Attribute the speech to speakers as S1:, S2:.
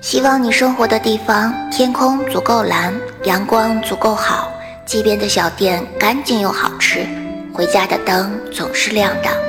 S1: 希望你生活的地方天空足够蓝阳光足够好街边的小店干净又好吃回家的灯总是亮的。